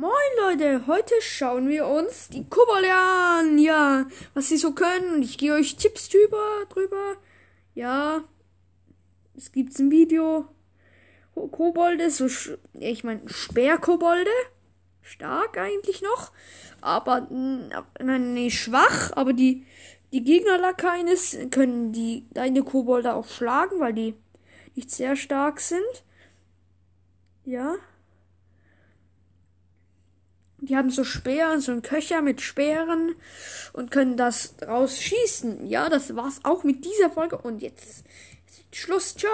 Moin Leute, heute schauen wir uns die Kobolde an. Ja, was sie so können. Ich gehe euch Tipps drüber, drüber. Ja, es gibt ein Video. Kobolde, so, ich meine, Speerkobolde. Stark eigentlich noch. Aber, nein, nee, schwach. Aber die, die Gegner Lakaines können die, deine Kobolde auch schlagen, weil die nicht sehr stark sind. Ja. Die haben so Speeren, so einen Köcher mit Speeren und können das rausschießen. Ja, das war's auch mit dieser Folge. Und jetzt Schluss. Ciao.